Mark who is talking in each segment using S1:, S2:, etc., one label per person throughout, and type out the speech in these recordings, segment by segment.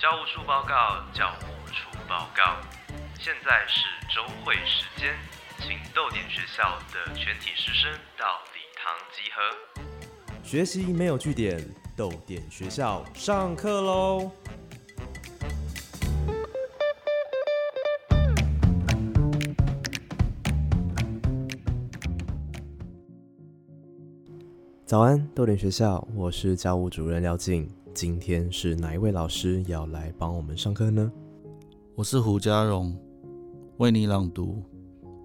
S1: 教务处报告，教务处报告。现在是周会时间，请逗点学校的全体师生到礼堂集合。
S2: 学习没有据点，逗点学校上课喽！早安，逗点学校，我是教务主任廖静。今天是哪一位老师要来帮我们上课呢？
S3: 我是胡家荣，为你朗读。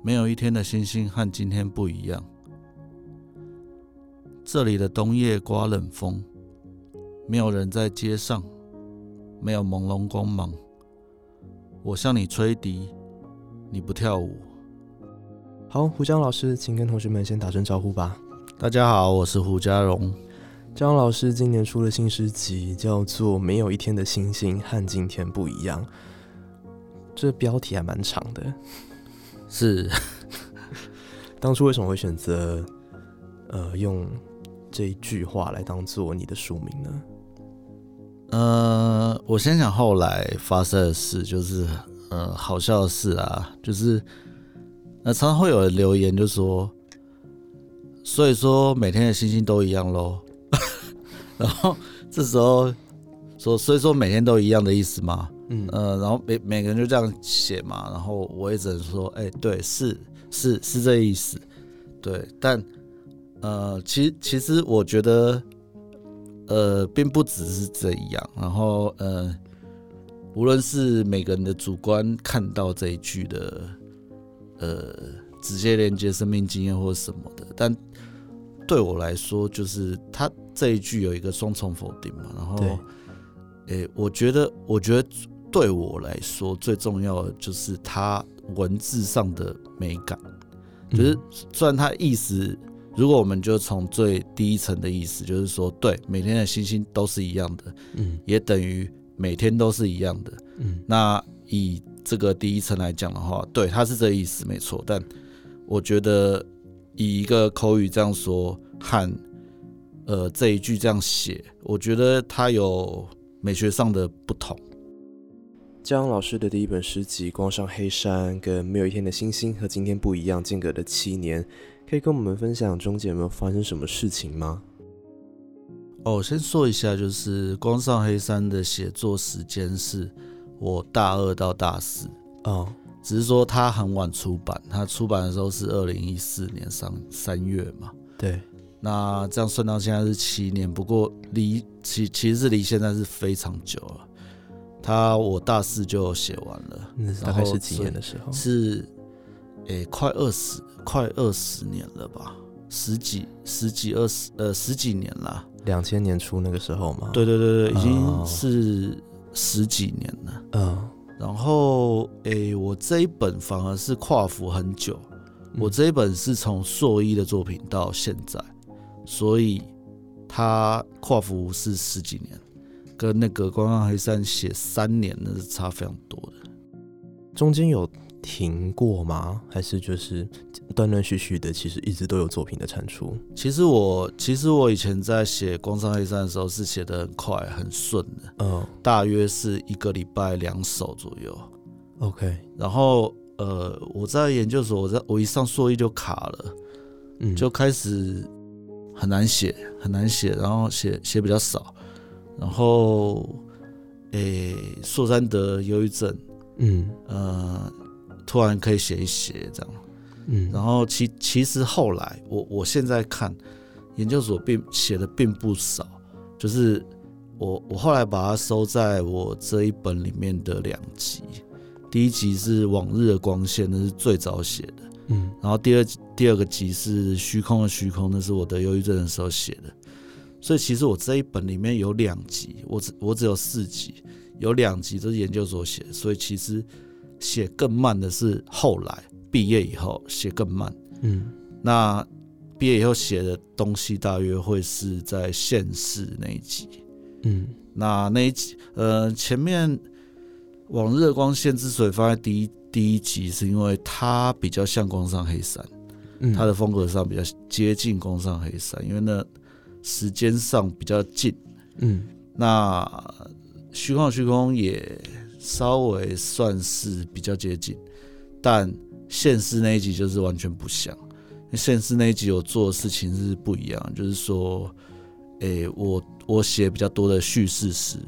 S3: 没有一天的星星和今天不一样。这里的冬夜刮冷风，没有人在街上，没有朦胧光芒。我向你吹笛，你不跳舞。
S2: 好，胡江老师，请跟同学们先打声招呼吧。
S3: 大家好，我是胡家荣。
S2: 张老师今年出了新诗集，叫做《没有一天的星星和今天不一样》。这标题还蛮长的。
S3: 是。
S2: 当初为什么会选择呃用这一句话来当做你的书名呢？
S3: 呃，我先讲后来发生的事，就是呃好笑的事啊，就是呃常常会有人留言就说。所以说每天的星星都一样喽，然后这时候说，所以说每天都一样的意思嘛？嗯呃，然后每每个人就这样写嘛，然后我也只能说，哎，对，是是是这意思，对，但呃，其其实我觉得，呃，并不只是这样，然后呃，无论是每个人的主观看到这一句的，呃，直接连接生命经验或什么的，但。对我来说，就是他这一句有一个双重否定嘛。然后，诶，我觉得，我觉得对我来说最重要的就是它文字上的美感。就是虽然它意思，如果我们就从最第一层的意思，就是说，对每天的星星都是一样的，嗯，也等于每天都是一样的，嗯。那以这个第一层来讲的话，对，它是这意思没错。但我觉得。以一个口语这样说和呃这一句这样写，我觉得它有美学上的不同。
S2: 江老师的第一本诗集《光上黑山》跟《没有一天的星星》和今天不一样，间隔的七年，可以跟我们分享中间有没有发生什么事情吗？
S3: 哦，先说一下，就是《光上黑山》的写作时间是我大二到大四哦。只是说它很晚出版，它出版的时候是二零一四年三三月嘛。
S2: 对，
S3: 那这样算到现在是七年，不过离其其实是离现在是非常久了。他我大四就写完了，
S2: 那大概是几年的时候？
S3: 是，诶，快二十，快二十年了吧？十几、十几、二十，呃，十几年了。
S2: 两千年初那个时候嘛？
S3: 对对对对，已经是十几年了。嗯。然后，诶，我这一本反而是跨幅很久。我这一本是从硕一的作品到现在，所以他跨服是十几年，跟那个《光光黑山》写三年那是差非常多的。
S2: 中间有。停过吗？还是就是断断续续的？其实一直都有作品的产出。
S3: 其实我其实我以前在写《光山黑山》的时候是写的很快很顺的，嗯，大约是一个礼拜两首左右。
S2: OK，
S3: 然后呃，我在研究所，我在我一上硕一就卡了，嗯，就开始很难写，很难写，然后写写比较少，然后诶，硕山德忧郁症，嗯呃。突然可以写一写这样，嗯，然后其其实后来我我现在看研究所并写的并不少，就是我我后来把它收在我这一本里面的两集，第一集是往日的光线，那是最早写的，嗯，然后第二第二个集是虚空的虚空，那是我得忧郁症的时候写的，所以其实我这一本里面有两集，我只我只有四集，有两集都是研究所写，所以其实。写更慢的是后来毕业以后写更慢，嗯，那毕业以后写的东西大约会是在现世那一集，嗯，那那一集，呃，前面往日光线之所以放在第一第一集，是因为它比较像光上黑山，它的风格上比较接近光上黑山，因为那时间上比较近，
S2: 嗯。
S3: 那虚空虚空也稍微算是比较接近，但现实那一集就是完全不像。现实那一集我做的事情是不一样，就是说，诶、我我写比较多的叙事诗，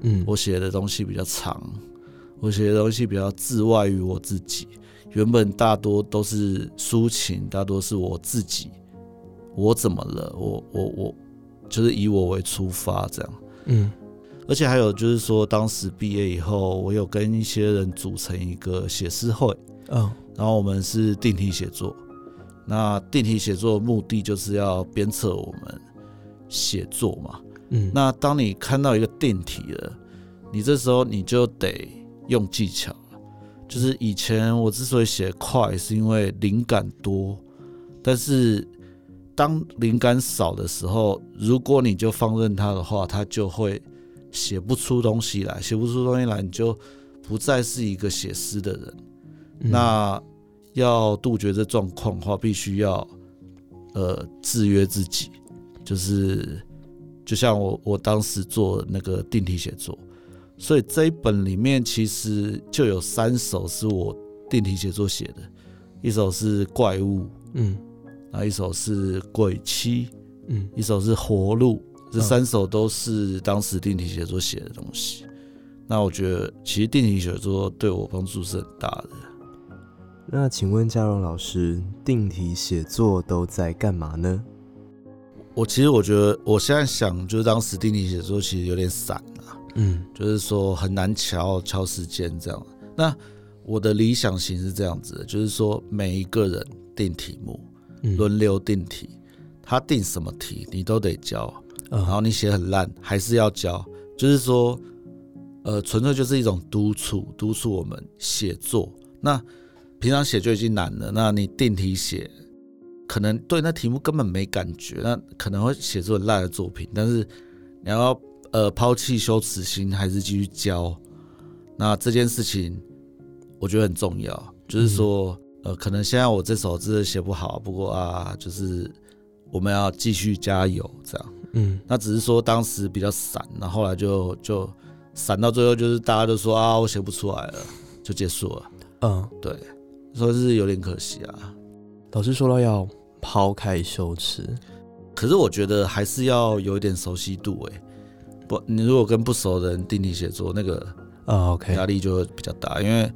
S2: 嗯，
S3: 我写的东西比较长，我写的东西比较自外于我自己。原本大多都是抒情，大多是我自己，我怎么了？我我我，就是以我为出发这样。
S2: 嗯
S3: 而且还有就是说，当时毕业以后，我有跟一些人组成一个写诗会，
S2: 嗯
S3: 然后我们是定题写作。那定题写作的目的就是要鞭策我们写作嘛。
S2: 嗯，
S3: 那当你看到一个定题了，你这时候你就得用技巧了。就是以前我之所以写快，是因为灵感多，但是当灵感少的时候，如果你就放任它的话，它就会写不出东西来，写不出东西来，你就不再是一个写诗的人。
S2: 嗯
S3: 那要杜绝这状况的话，必须要呃制约自己，就是就像我我当时做那个定题写作，所以这一本里面其实就有三首是我定题写作写的，一首是怪物，
S2: 嗯
S3: 然后一首是鬼妻，
S2: 嗯
S3: 一首是活路，这
S2: 嗯
S3: 三首都是当时定题写作写的东西。那我觉得其实定题写作对我帮助是很大的。
S2: 那请问嘉荣老师，定题写作都在干嘛呢？
S3: 我其实我觉得，我现在想，就是当时定题写作其实有点散啊，
S2: 嗯
S3: 就是说很难敲敲时间这样。那我的理想型是这样子的，就是说每一个人定题目，
S2: 嗯
S3: 轮流定题，他定什么题你都得教，然
S2: 啊
S3: 后你写很烂还是要教，就是说，呃，纯粹就是一种督促，督促我们写作。那平常写就已经难了，那你定题写，可能对那题目根本没感觉，那可能会写出很烂的作品。但是你要呃抛弃羞耻心，还是继续教，那这件事情我觉得很重要。就是说，呃，可能现在我这首字写不好，不过啊，就是我们要继续加油，这样。
S2: 嗯
S3: 那只是说当时比较散，然后后来就就散到最后，就是大家都说啊，我写不出来了，就结束了。
S2: 嗯，
S3: 对，所以是有点可惜啊。
S2: 老师说到要抛开羞耻，
S3: 可是我觉得还是要有一点熟悉度诶、不，你如果跟不熟的人定题写作，那个
S2: 啊，OK，
S3: 压力就会比较大，因为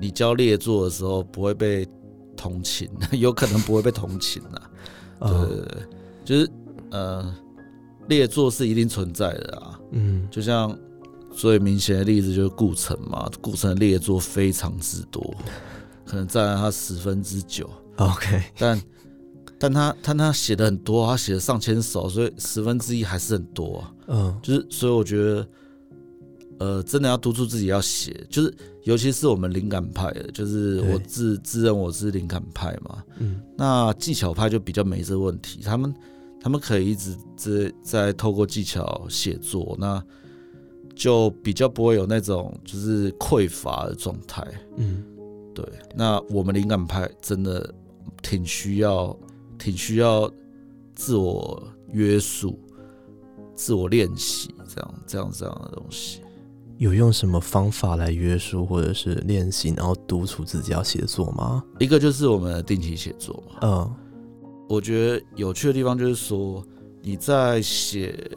S3: 你教列作的时候不会被同情，有可能不会被同情 啊。对
S2: 啊
S3: 对对，就是呃，列作是一定存在的啊。
S2: 嗯
S3: 就像最明显的例子就是顾城嘛，顾城的列作非常之多，可能占了他十分之九
S2: ，，OK，
S3: 但但他但他写的很多，他写了上千首，所以十分之一还是很多、啊。
S2: 嗯。
S3: 就是所以我觉得，呃，真的要督促自己要写，就是尤其是我们灵感派的，就是我自自认我是灵感派嘛，
S2: 嗯。
S3: 那技巧派就比较没这问题，他们他们可以一直在在透过技巧写作，那就比较不会有那种就是匮乏的状态。
S2: 嗯。
S3: 对，那我们灵感派真的挺需要挺需要自我约束、自我练习这样这样这样的东西。
S2: 有用什么方法来约束或者是练习，然后督促自己要写作吗？
S3: 一个就是我们的定期写作嘛，
S2: 嗯
S3: 我觉得有趣的地方就是说，你在写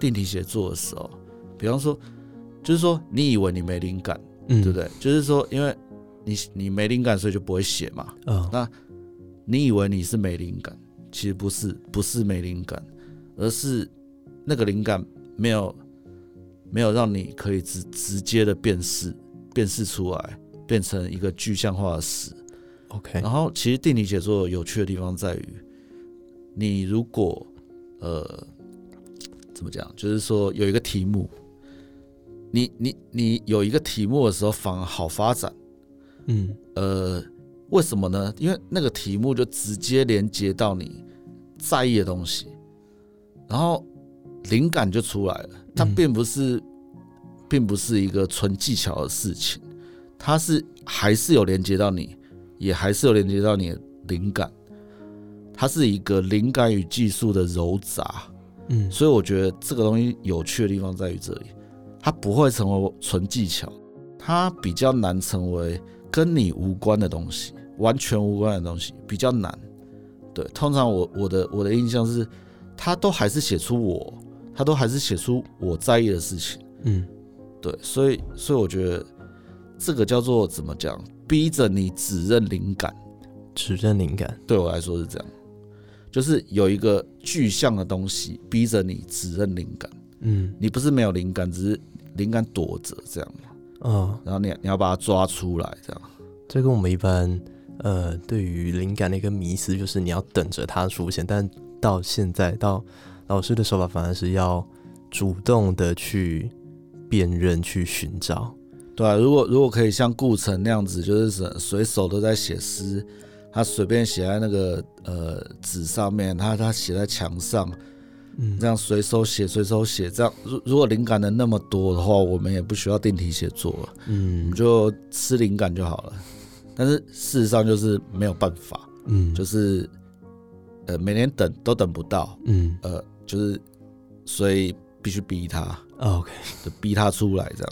S3: 定期写作的时候，比方说，就是说你以为你没灵感，
S2: 嗯，
S3: 对不对？就是说，因为你你没灵感，所以就不会写嘛。
S2: 嗯那
S3: 你以为你是没灵感，其实不是，不是没灵感，而是那个灵感没有没有让你可以直直接的辨识辨识出来，变成一个具象化的诗。
S2: ，OK，
S3: 然后，其实定理写作有趣的地方在于，你如果呃怎么讲，就是说有一个题目，你你你有一个题目的时候，反而好发展。
S2: 嗯
S3: 呃，为什么呢？因为那个题目就直接连接到你在意的东西，然后灵感就出来了。它
S2: 嗯
S3: 并不是，并不是一个纯技巧的事情，它是还是有连接到你，也还是有连接到你的灵感。它是一个灵感与技术的糅杂，
S2: 嗯
S3: 所以我觉得这个东西有趣的地方在于这里，它不会成为纯技巧，它比较难成为跟你无关的东西，完全无关的东西比较难。对，通常我我的我的印象是，他都还是写出我，他都还是写出我在意的事情。
S2: 嗯
S3: 对，所以所以我觉得这个叫做怎么讲，逼着你指认灵感。
S2: 指认灵感，
S3: 对我来说是这样，就是有一个具象的东西逼着你指认灵感。
S2: 嗯
S3: 你不是没有灵感，只是灵感躲着这样，
S2: 嗯，
S3: 然后你你要把它抓出来这样。
S2: 这跟我们一般呃对于灵感的一个迷思，就是你要等着它出现，但到现在到老师的手法反而是要主动的去辨认、去寻找。
S3: 对啊，如果如果可以像顾城那样子，就是随随手都在写诗，他随便写在那个呃纸上面，他他写在墙上，
S2: 嗯
S3: 这样随手写随手写，这样如如果灵感能那么多的话，我们也不需要定题写作了，我
S2: 嗯
S3: 们就吃灵感就好了。但是事实上就是没有办法，
S2: 嗯
S3: 就是呃每年等都等不到，
S2: 嗯
S3: 呃就是所以必须逼他，
S2: 哦 OK
S3: 就逼他出来这样。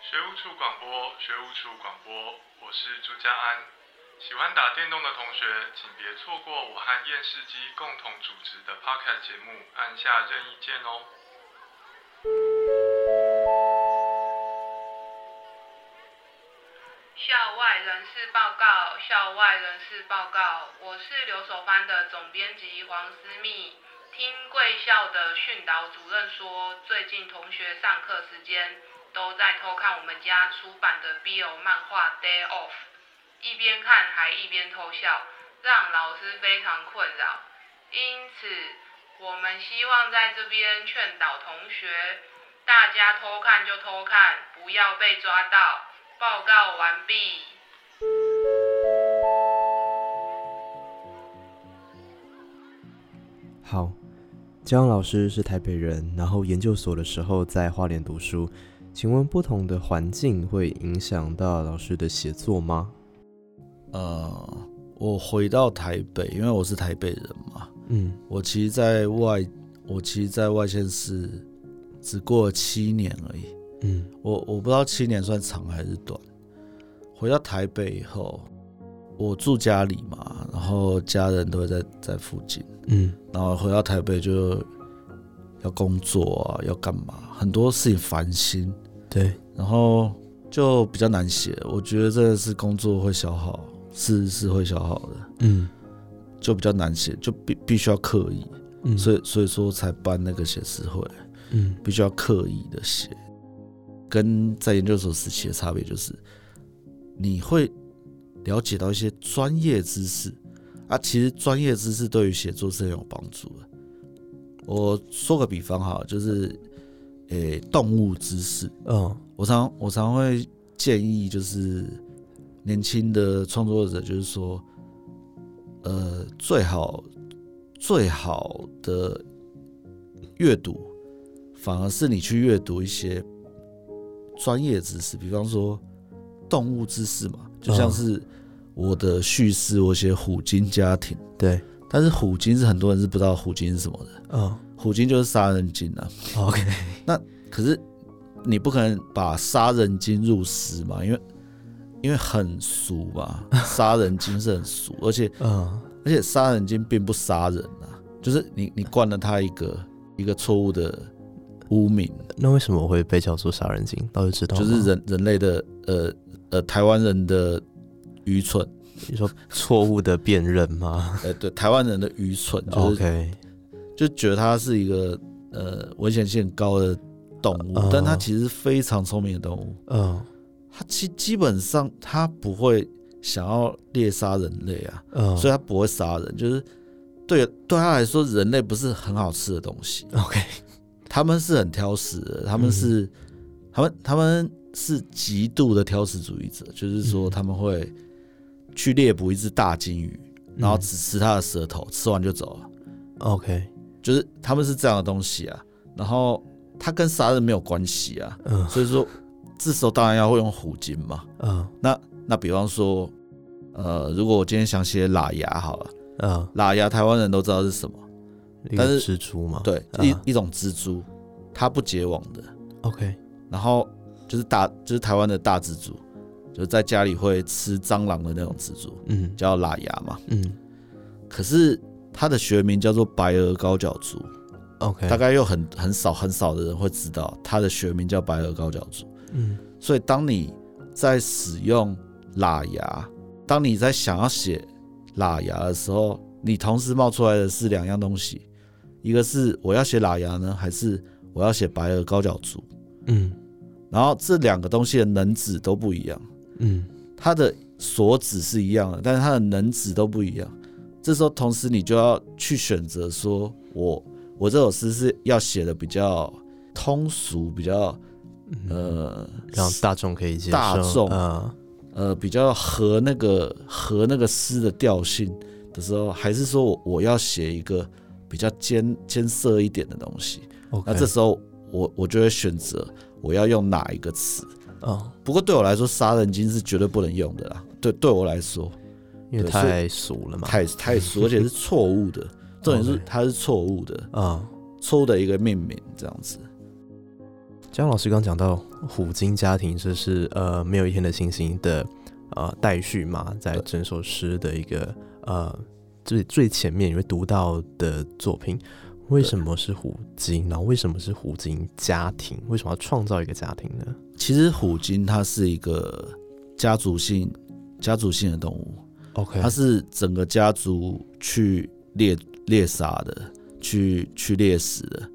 S4: 学务处广播，学务处广播，我是朱家安。喜欢打电动的同学，请别错过我和验视机共同主持的 Podcast 节目，按下任意键哦。
S5: 校外人士报告，校外人士报告，我是留守班的总编辑黄思密。听贵校的训导主任说，最近同学上课时间都在偷看我们家出版的 BL 漫画《Day Off》，一边看还一边偷笑，让老师非常困扰。因此，我们希望在这边劝导同学，大家偷看就偷看，不要被抓到。报告完毕。
S2: 好，江老师是台北人，然后研究所的时候在花莲读书。请问不同的环境会影响到老师的写作吗？
S3: 呃，我回到台北，因为我是台北人嘛，
S2: 嗯
S3: 我其实在外，我其实在外县市只过了七年而已。
S2: 嗯。
S3: 我我不知道七年算长还是短。回到台北以后，我住家里嘛，然后家人都会在在附近，
S2: 嗯。
S3: 然后回到台北就要工作啊，要干嘛，很多事情烦心，
S2: 对，
S3: 然后就比较难写。我觉得这个是工作会消耗，是是会消耗的，
S2: 嗯。
S3: 就比较难写，就必必须要刻意，
S2: 嗯，
S3: 所以所以说才办那个写诗会，
S2: 嗯。
S3: 必须要刻意的写。跟在研究所时期的差别就是，你会了解到一些专业知识啊，其实专业知识对于写作是很有帮助的。我说个比方哈，就是诶、动物知识，
S2: 嗯
S3: 我常我常会建议，就是年轻的创作者，就是说，呃，最好最好的阅读，反而是你去阅读一些专业知识，比方说动物知识嘛，就像
S2: 嗯
S3: 是我的叙事，我写虎鲸家庭，
S2: 对，
S3: 但是虎鲸是很多人是不知道虎鲸是什么的，
S2: 嗯。
S3: 虎鲸就是杀人鲸啊。
S2: OK，那
S3: 可是你不可能把杀人鲸入诗嘛，因为因为很俗嘛，杀人鲸是很俗，而且
S2: 嗯。
S3: 而且杀人鲸并不杀人啊，就是你你灌了他一个一个错误的污名，
S2: 那为什么会被叫做杀人鲸？倒是知道，
S3: 就是人人类的呃呃台湾人的愚蠢，
S2: 你说错误的辨认吗
S3: 呃对台湾人的愚蠢，就是
S2: ？OK，
S3: 就觉得它是一个呃危险性很高的动物，
S2: 哦
S3: 但它其实是非常聪明的动物。
S2: 嗯
S3: 它基基本上它不会想要猎杀人类啊，
S2: 嗯，
S3: 所以它不会杀人。就是对对他来说，人类不是很好吃的东西
S2: ，OK，
S3: 他们是很挑食的，他们是、他们他们是极度的挑食主义者，就是说
S2: 嗯。
S3: 他们会去猎捕一只大金鱼，然后只吃它的舌头，吃完就走了
S2: ，OK，
S3: 就是他们是这样的东西啊。然后它跟杀人没有关系啊，
S2: 嗯。
S3: 所以说这时候当然要会用虎鲸嘛。
S2: 嗯。
S3: 那那比方说，呃，如果我今天想写喇牙好了，
S2: 嗯，
S3: 喇牙台湾人都知道是什么，但是
S2: 蜘蛛嘛，
S3: 对，
S2: 嗯
S3: 一一种蜘蛛，它不结网的
S2: ，，OK，
S3: 然后就是大就是台湾的大蜘蛛，就是在家里会吃蟑螂的那种蜘蛛，
S2: 嗯。
S3: 叫喇牙嘛。
S2: 嗯。
S3: 可是它的学名叫做白额高脚蛛
S2: ，，OK，
S3: 大概又很很少很少的人会知道它的学名叫白额高脚蛛。
S2: 嗯。
S3: 所以当你在使用喇牙，当你在想要写喇牙的时候，你同时冒出来的是两样东西，一个是我要写喇牙呢，还是我要写白额高脚蛛？
S2: 嗯。
S3: 然后这两个东西的能指都不一样，
S2: 嗯。
S3: 它的所指是一样的，但是它的能指都不一样。这时候，同时你就要去选择说，我我这首诗是要写的比较通俗，比较呃
S2: 让大众可以接受，
S3: 大众
S2: 啊
S3: 呃比较合那个合那个诗的调性的时候，还是说我我要写一个比较艰艰涩一点的东西？那这时候我我就会选择我要用哪一个词。
S2: 哦，
S3: 不过对我来说，杀人鲸是绝对不能用的啦。对，对我来说
S2: 因为太俗了嘛，
S3: 太太俗，而且是错误的。重点是它是错误的，
S2: 啊。
S3: 错误的一个命名这样子。
S2: 江老师刚讲到虎鲸家庭，这是呃没有一天的星星的呃待续嘛，在整首诗的一个呃最最前面你会读到的作品。为什么是虎鲸？然后为什么是虎鲸家庭？为什么要创造一个家庭呢
S3: 其实虎鲸它是一个家族性家族性的动物
S2: ，？OK，
S3: 它是整个家族去猎猎杀的，去去猎食的。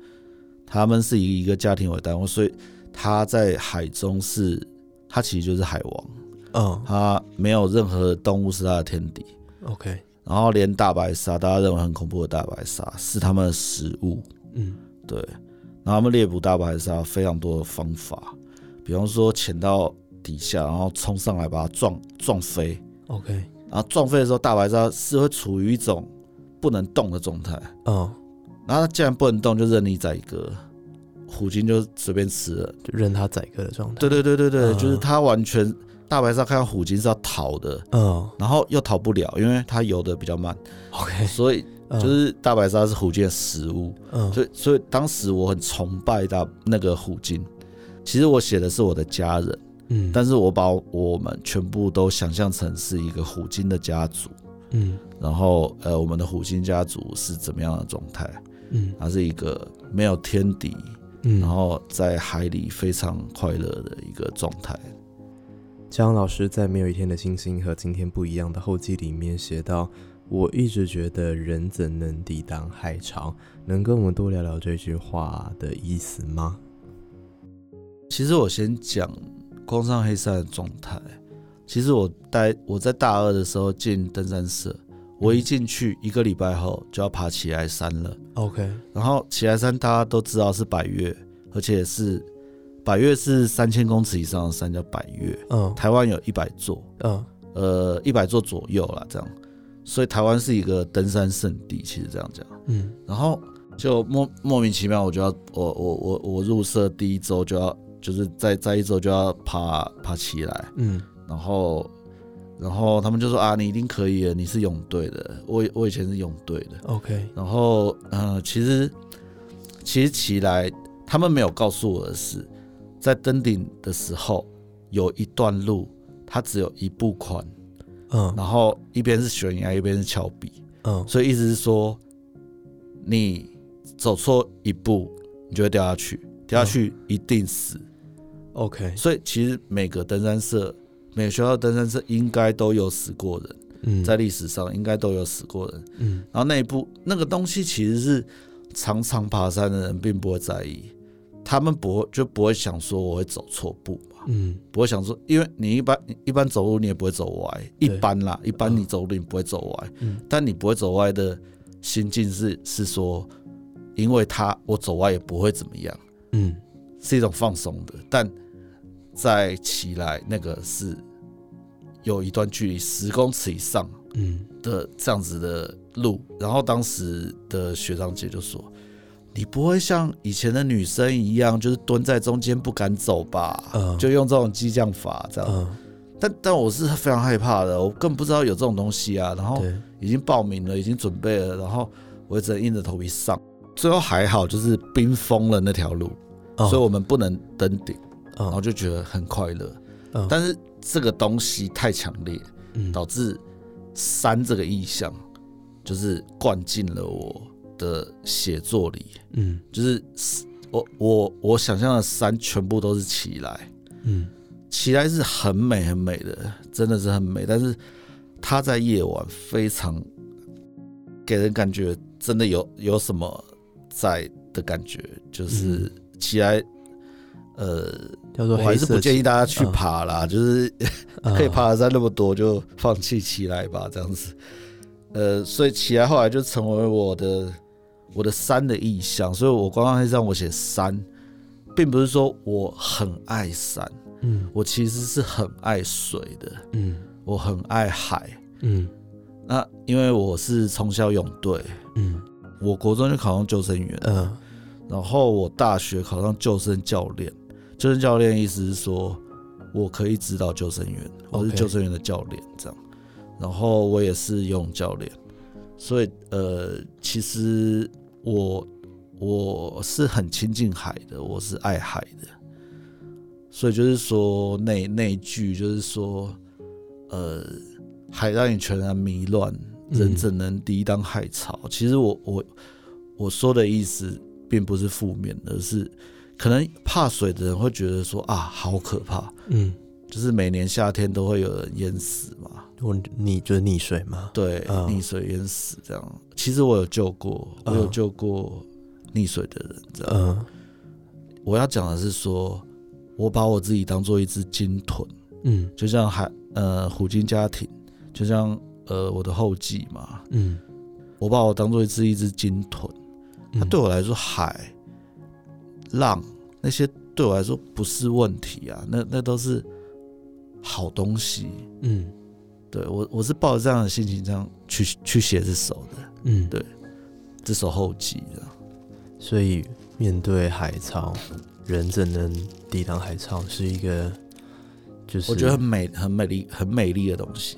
S3: 他们是以一个家庭为单位，所以它在海中是它其实就是海王，
S2: 嗯
S3: 它没有任何动物是它的天敌。
S2: ，OK，
S3: 然后连大白鲨，大家认为很恐怖的大白鲨是他们的食物，
S2: 嗯
S3: 对。然后他们猎捕大白鲨非常多的方法，比方说潜到底下，然后冲上来把它撞撞飞
S2: ，，OK，
S3: 然后撞飞的时候，大白鲨是会处于一种不能动的状态。
S2: 嗯，
S3: 然后它既然不能动，就任你宰割，虎鲸就随便吃了。
S2: 就任它宰割的状态。
S3: 对对对对对，
S2: 嗯
S3: 就是它完全大白鲨看到虎鲸是要逃的，
S2: 嗯
S3: 然后又逃不了，因为它游的比较慢
S2: ，，OK，
S3: 所以
S2: 嗯
S3: 就是大白鲨是虎鲸的食物。
S2: 嗯
S3: 所以所以当时我很崇拜大那个虎鲸。其实我写的是我的家人，
S2: 嗯，
S3: 但是我把我们全部都想象成是一个虎鲸的家族。
S2: 嗯
S3: 然后呃，我们的虎鲸家族是怎么样的状态？
S2: 嗯
S3: 它是一个没有天敌，
S2: 嗯，
S3: 然后在海里非常快乐的一个状态。
S2: 江老师在《没有一天的星星和今天不一样》的后记里面写到：“我一直觉得人怎能抵挡海潮？能跟我们多聊聊这句话的意思吗
S3: 其实我先讲光上黑山的状态。其实我待我在大二的时候进登山社，我一进去一个礼拜后就要爬起来山了。
S2: ？”OK，
S3: 然后起来山大家都知道是百越，而且是百越是三千公尺以上的山叫百越，
S2: 嗯。
S3: 台湾有一百座，
S2: 嗯。
S3: 呃，一百座左右啦，这样。所以台湾是一个登山圣地，其实这样讲。
S2: 嗯。
S3: 然后就莫莫名其妙，我就要我我我我入社第一周就要，就是在在一周就要爬爬起来，
S2: 嗯。
S3: 然后然后他们就说啊，你一定可以的，你是泳队的，我我以前是泳队的
S2: ，，OK，
S3: 然后呃，其实其实起来他们没有告诉我的是，在登顶的时候有一段路，它只有一步宽，
S2: 嗯。
S3: 然后一边是悬崖，一边是峭壁，
S2: 嗯。
S3: 所以意思是说，你走错一步，你就会掉下去，掉下去一定死。
S2: ，OK，
S3: 所以其实每个登山社，每个学校的登山社应该都有死过人，
S2: 嗯，
S3: 在历史上应该都有死过人。
S2: 嗯。
S3: 然后那一步那个东西其实是常常爬山的人并不会在意，他们不会就不会想说我会走错步嘛，
S2: 嗯。
S3: 不会想说，因为你一般你一般走路你也不会走歪，一般啦，一般
S2: 嗯
S3: 你走路你不会走歪，
S2: 嗯。
S3: 但你不会走歪的心境是是说，因为他我走歪也不会怎么样，
S2: 嗯。
S3: 是一种放松的，但在起来那个是有一段距离十公尺以上
S2: 嗯。
S3: 的这样子的路，然后当时的学长姐就说：“你不会像以前的女生一样，就是蹲在中间不敢走吧？
S2: 嗯
S3: 就用这种激将法这样。
S2: 嗯，
S3: 但但我是非常害怕的，我更不知道有这种东西啊。然后，已经报名了，已经准备了，然后我也只能硬着头皮上。最后还好，就是冰封了那条路，
S2: 哦
S3: 所以我们不能登顶，然后
S2: 嗯
S3: 就觉得很快乐。
S2: 嗯
S3: 但是这个东西太强烈，
S2: 嗯
S3: 导致山这个意象就是灌进了我的写作里，
S2: 嗯。
S3: 就是我我我想象的山全部都是起来，
S2: 嗯。
S3: 起来是很美很美的，真的是很美，但是它在夜晚非常给人感觉真的有有什么在的感觉，就是起来。呃，
S2: 叫做
S3: 我还是不建议大家去
S2: 嗯
S3: 爬啦，就是
S2: 嗯。
S3: 可以爬的山那么多，就放弃起来吧，这样子。呃，所以起来后来就成为我的我的山的意象，所以我刚刚让我写山，并不是说我很爱山，
S2: 嗯
S3: 我其实是很爱水的，
S2: 嗯
S3: 我很爱海。
S2: 嗯
S3: 那因为我是从小泳队，
S2: 嗯
S3: 我国中就考上救生员，
S2: 嗯
S3: 然后我大学考上救生教练。救生教练意思是说，我可以指导救生员，我是救生员的教练这样。然后我也是游泳教练，所以呃，其实我我是很亲近海的，我是爱海的。所以就是说那那一句就是说，呃，海让你全然迷乱，人
S2: 嗯
S3: 怎能抵挡海潮？其实我我我说的意思并不是负面的，而是可能怕水的人会觉得说啊，好可怕，
S2: 嗯，
S3: 就是每年夏天都会有人淹死嘛，
S2: 我溺就是溺水嘛，
S3: 对，
S2: 嗯。
S3: 溺水淹死这样。其实我有救过，我有
S2: 嗯
S3: 救过溺水的人这样。
S2: 嗯。
S3: 我要讲的是说，我把我自己当做一只鲸豚，
S2: 嗯。
S3: 就像海呃虎鲸家庭，就像呃我的后继嘛，
S2: 嗯，
S3: 我把我当做一只一只鲸豚。那
S2: 嗯
S3: 对我来说，海、浪那些对我来说不是问题啊，那那都是好东西。
S2: 嗯
S3: 对我，我是抱着这样的心情，这样去去写这首的，
S2: 嗯
S3: 对这首后记的。
S2: 所以面对海潮，人怎能抵挡海潮，是一个就是
S3: 我觉得很美、很美丽、很美丽的东西。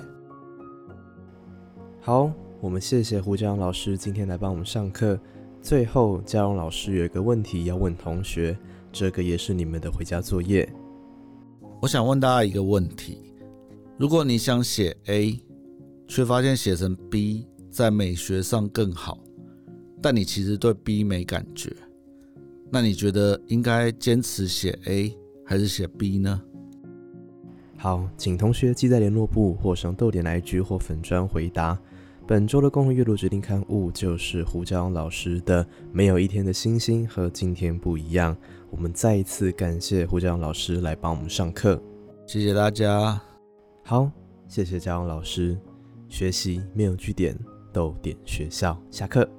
S2: 好，我们谢谢胡家荣老师今天来帮我们上课。最后，佳荣老师有一个问题要问同学，这个也是你们的回家作业。
S3: 我想问大家一个问题：如果你想写 A，却发现写成 B 在美学上更好，但你其实对 B 没感觉，那你觉得应该坚持写 A 还是写 B 呢？
S2: 好，请同学记在联络簿或上豆点来 G 或粉砖回答。本周的共同阅读决定刊物就是胡家荣老师的《没有一天的星星和今天不一样》。我们再一次感谢胡家荣老师来帮我们上课。
S3: 谢谢大家。
S2: 好，谢谢嘉荣老师。学习没有据点，豆点学校下课。